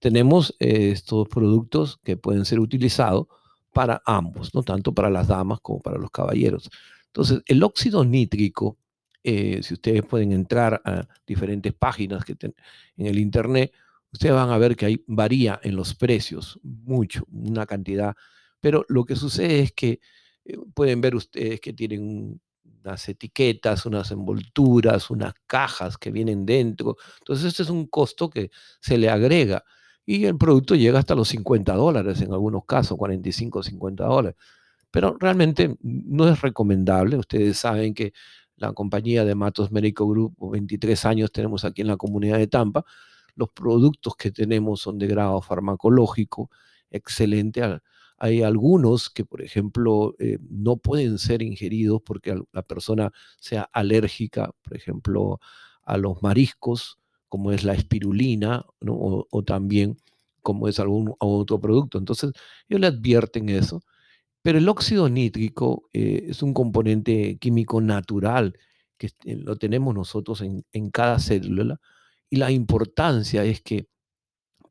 tenemos eh, estos productos que pueden ser utilizados para ambos, no tanto para las damas como para los caballeros. Entonces, el óxido nítrico, eh, si ustedes pueden entrar a diferentes páginas que en el Internet, ustedes van a ver que hay, varía en los precios, mucho, una cantidad, pero lo que sucede es que eh, pueden ver ustedes que tienen unas etiquetas, unas envolturas, unas cajas que vienen dentro. Entonces, este es un costo que se le agrega y el producto llega hasta los 50 dólares en algunos casos, 45, 50 dólares. Pero realmente no es recomendable. Ustedes saben que la compañía de Matos Médico Group, 23 años tenemos aquí en la comunidad de Tampa, los productos que tenemos son de grado farmacológico excelente. Hay algunos que, por ejemplo, eh, no pueden ser ingeridos porque la persona sea alérgica, por ejemplo, a los mariscos, como es la espirulina, o, también como es algún otro producto. Entonces, ellos le advierten eso. Pero el óxido nítrico eh, es un componente químico natural que eh, lo tenemos nosotros en, en cada célula y la importancia es que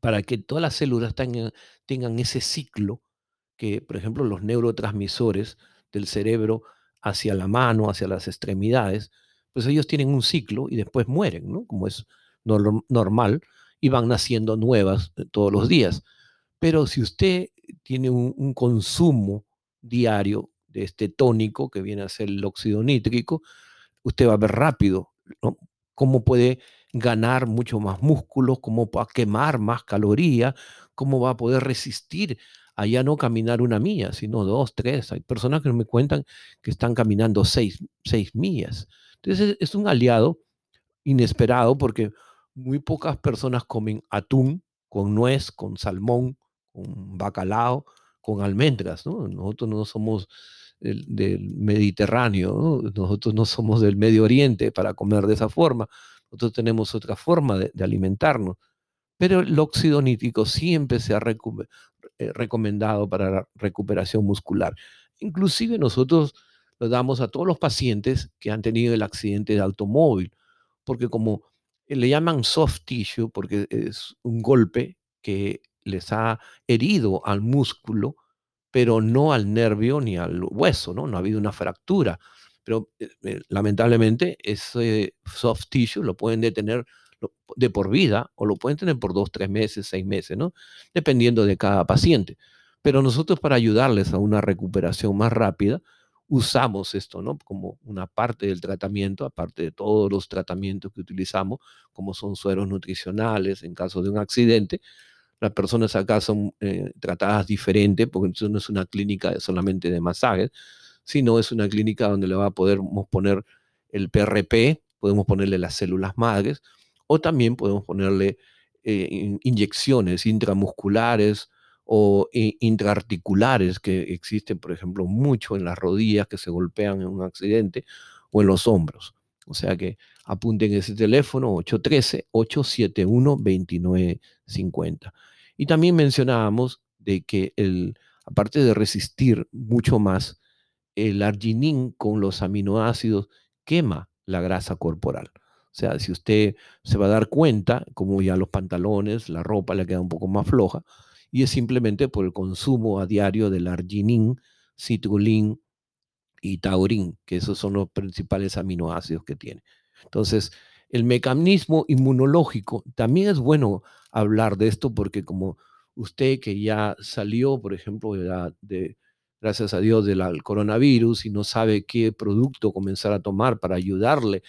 para que todas las células tengan, tengan ese ciclo, que por ejemplo los neurotransmisores del cerebro hacia la mano, hacia las extremidades, pues ellos tienen un ciclo y después mueren, ¿no? Como es normal, y van naciendo nuevas eh, todos los días. Pero si usted tiene un, consumo diario de este tónico que viene a ser el óxido nítrico, usted va a ver rápido cómo puede ganar mucho más músculo, cómo va a quemar más calorías, cómo va a poder resistir a ya no caminar una milla, sino dos, tres. Hay personas que me cuentan que están caminando seis, seis millas. Entonces es un aliado inesperado porque muy pocas personas comen atún con nuez, con salmón, con bacalao, con almendras. ¿no? Nosotros no somos del, Mediterráneo, ¿no? nosotros no somos del Medio Oriente para comer de esa forma. Nosotros tenemos otra forma de, alimentarnos. Pero el óxido nítrico siempre se ha eh, recomendado para la recuperación muscular. Inclusive nosotros lo damos a todos los pacientes que han tenido el accidente de automóvil, porque como le llaman soft tissue, porque es un golpe que les ha herido al músculo, pero no al nervio ni al hueso, ¿no? No ha habido una fractura. Pero eh, eh, lamentablemente ese soft tissue lo pueden detener de por vida o lo pueden tener por dos, tres meses, seis meses, ¿no? Dependiendo de cada paciente. Pero nosotros para ayudarles a una recuperación más rápida, usamos esto, ¿no? Como una parte del tratamiento, aparte de todos los tratamientos que utilizamos, como son sueros nutricionales en caso de un accidente. Las personas acá son eh, tratadas diferente, porque no es una clínica solamente de masajes, sino es una clínica donde le va a poder poner el PRP, podemos ponerle las células madres, o también podemos ponerle eh, inyecciones intramusculares o intraarticulares que existen, por ejemplo, mucho en las rodillas que se golpean en un accidente o en los hombros. O sea que apunten ese teléfono 813-871-2950. Y también mencionábamos de que el, aparte de resistir mucho más, el arginine con los aminoácidos quema la grasa corporal. O sea, si usted se va a dar cuenta, como ya los pantalones, la ropa le queda un poco más floja, y es simplemente por el consumo a diario del arginine, citrulín y taurín, que esos son los principales aminoácidos que tiene. Entonces, el mecanismo inmunológico, también es bueno hablar de esto porque como usted que ya salió, por ejemplo, de, gracias a Dios, del coronavirus y no sabe qué producto comenzar a tomar para ayudarle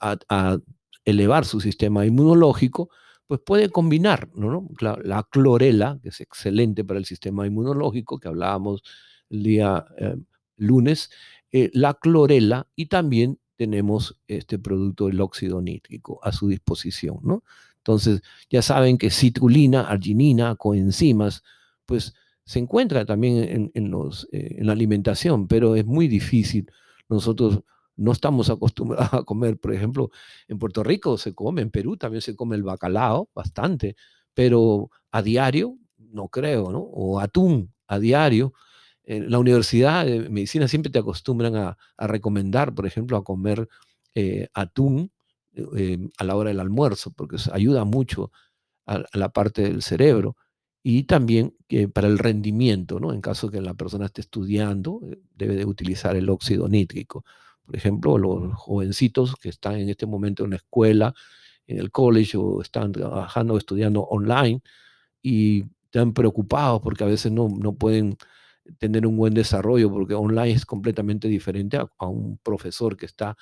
a, elevar su sistema inmunológico, pues puede combinar ¿no? La, clorela, que es excelente para el sistema inmunológico, que hablábamos el día eh, lunes, eh, la clorela y también tenemos este producto, el óxido nítrico, a su disposición. ¿no? Entonces, ya saben que citrulina, arginina, coenzimas, pues se encuentra también en, los, eh, en la alimentación, pero es muy difícil. Nosotros no estamos acostumbrados a comer, por ejemplo, en Puerto Rico se come, en Perú también se come el bacalao bastante, pero a diario no creo, ¿no? O atún a diario. En la Universidad de Medicina siempre te acostumbran a, recomendar, por ejemplo, a comer eh, atún eh, a la hora del almuerzo, porque ayuda mucho a, la parte del cerebro y también para el rendimiento, ¿no? En caso que la persona esté estudiando, eh, debe de utilizar el óxido nítrico. Por ejemplo, los jovencitos que están en este momento en la escuela, en el college o están trabajando estudiando online y están preocupados porque a veces no, no pueden tener un buen desarrollo porque online es completamente diferente a, un profesor que está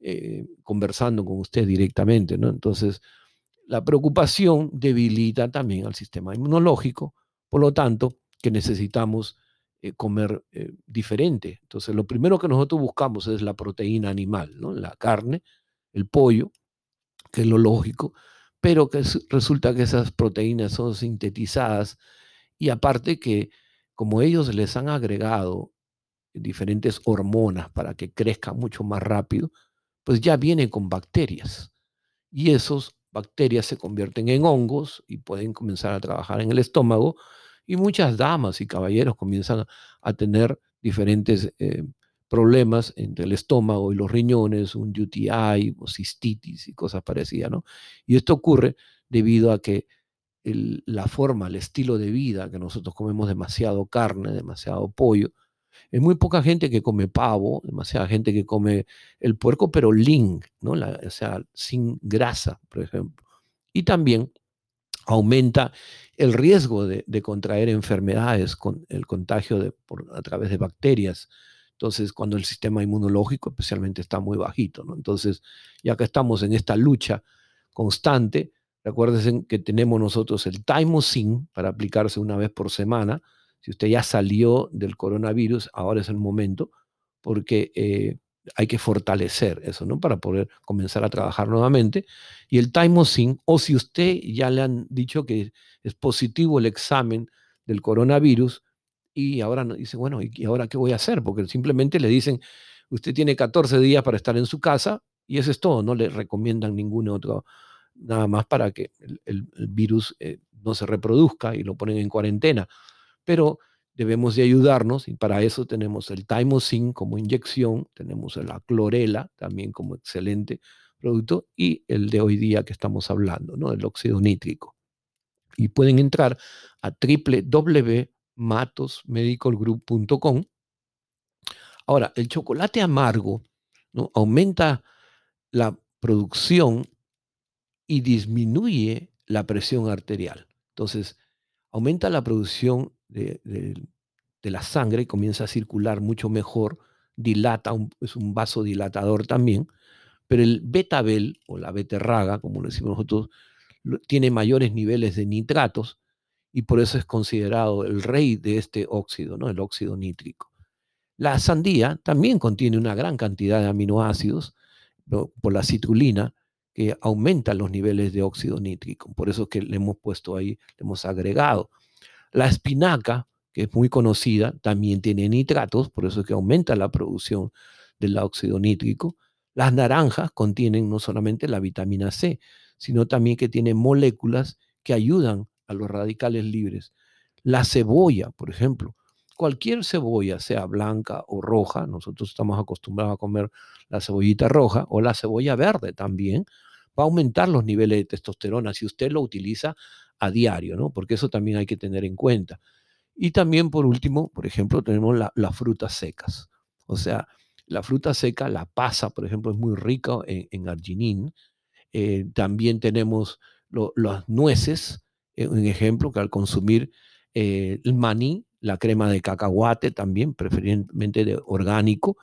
eh, conversando con usted directamente, ¿no? Entonces, la preocupación debilita también al sistema inmunológico, por lo tanto, que necesitamos eh, comer eh, diferente. Entonces, lo primero que nosotros buscamos es la proteína animal, ¿no? La carne, el pollo, que es lo lógico, pero que resulta que esas proteínas son sintetizadas y aparte que como ellos les han agregado diferentes hormonas para que crezca mucho más rápido, pues ya vienen con bacterias. Y esos bacterias se convierten en hongos y pueden comenzar a trabajar en el estómago y muchas damas y caballeros comienzan a tener diferentes eh, problemas entre el estómago y los riñones, un UTI o cistitis y cosas parecidas, ¿no? Y esto ocurre debido a que la forma, el estilo de vida, que nosotros comemos demasiado carne, demasiado pollo, hay muy poca gente que come pavo, demasiada gente que come el puerco, pero lean, ¿no? o sea, sin grasa, por ejemplo. Y también aumenta el riesgo de, contraer enfermedades con el contagio de, a través de bacterias. Entonces, cuando el sistema inmunológico especialmente está muy bajito. Entonces, ya que estamos en esta lucha constante, recuerden que tenemos nosotros el Thymosin para aplicarse una vez por semana, si usted ya salió del coronavirus, ahora es el momento, porque eh, hay que fortalecer eso, ¿no? Para poder comenzar a trabajar nuevamente. Y el Thymosin, o si usted ya le han dicho que es positivo el examen del coronavirus, y ahora dice, bueno, ¿y ahora qué voy a hacer? Porque simplemente le dicen, usted tiene 14 días para estar en su casa, y eso es todo, no le recomiendan ningún otro, nada más para que el, virus eh, no se reproduzca y lo ponen en cuarentena pero debemos de ayudarnos y para eso tenemos el Thymosin como inyección, tenemos la clorela también como excelente producto y el de hoy día que estamos hablando, ¿no? El óxido nítrico. Y pueden entrar a www.matosmedicalgroup.com. Ahora, el chocolate amargo ¿no? aumenta la producción y disminuye la presión arterial. Entonces, aumenta la producción de, la sangre comienza a circular mucho mejor, dilata, es un vasodilatador también, pero el betabel o la beterraga, como lo decimos nosotros, tiene mayores niveles de nitratos y por eso es considerado el rey de este óxido, ¿no? el óxido nítrico. La sandía también contiene una gran cantidad de aminoácidos por la citrulina que aumenta los niveles de óxido nítrico. Por eso es que le hemos puesto ahí, le hemos agregado. La espinaca, que es muy conocida, también tiene nitratos, por eso es que aumenta la producción del óxido nítrico. Las naranjas contienen no solamente la vitamina C, sino también que tienen moléculas que ayudan a los radicales libres. La cebolla, por ejemplo, cualquier cebolla, sea blanca o roja, nosotros estamos acostumbrados a comer la cebollita roja o la cebolla verde también, va a aumentar los niveles de testosterona si usted lo utiliza a diario, ¿no? Porque eso también hay que tener en cuenta. Y también, por último, por ejemplo, tenemos las frutas secas. O sea, la fruta seca, la pasa, por ejemplo, es muy rica en, arginín. Eh, también tenemos las nueces, eh, un ejemplo, que al consumir eh, el maní, la crema de cacahuate también, preferentemente de orgánico,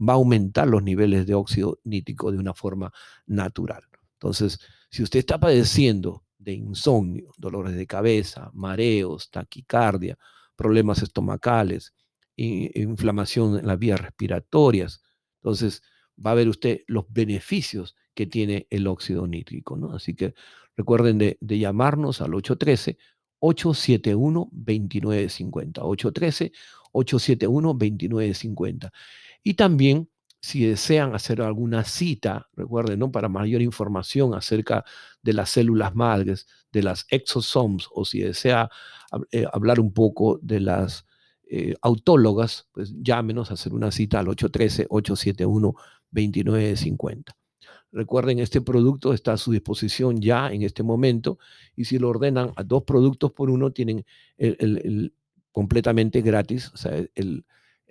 va a aumentar los niveles de óxido nítrico de una forma natural. Entonces, si usted está padeciendo de insomnio, dolores de cabeza, mareos, taquicardia, problemas estomacales, inflamación en las vías respiratorias. Entonces, va a ver usted los beneficios que tiene el óxido nítrico. ¿no? Así que recuerden de, llamarnos al 813-871-2950. 813-871-2950. Y también si desean hacer alguna cita, recuerden, ¿no? para mayor información acerca de las células madres, de las exosomes, o si desea eh, hablar un poco de las eh, autólogas, pues llámenos a hacer una cita al 813-871-2950. Recuerden, este producto está a su disposición ya en este momento y si lo ordenan a dos productos por uno, tienen completamente gratis, o sea, el,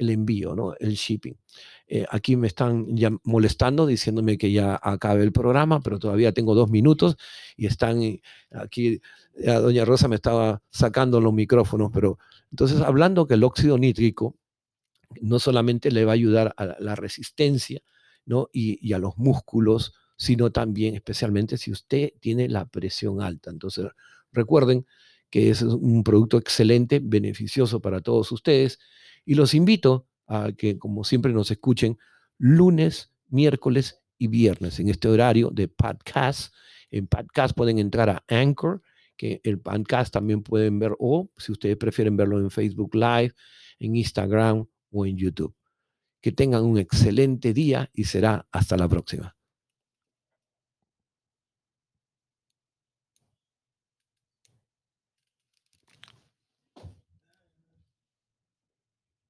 envío, ¿no? el shipping. Eh, aquí me están ya molestando diciéndome que ya acabe el programa, pero todavía tengo dos minutos y están aquí, doña Rosa me estaba sacando los micrófonos, pero entonces hablando que el óxido nítrico no solamente le va a ayudar a la resistencia, y, a los músculos, sino también especialmente si usted tiene la presión alta. Entonces, recuerden que es un producto excelente, beneficioso para todos ustedes y los invito a que, como siempre, nos escuchen lunes, miércoles y viernes en este horario de podcast. En podcast pueden entrar a Anchor, que el podcast también pueden ver, o si ustedes prefieren verlo en Facebook Live, en Instagram o en YouTube. Que tengan un excelente día y será hasta la próxima.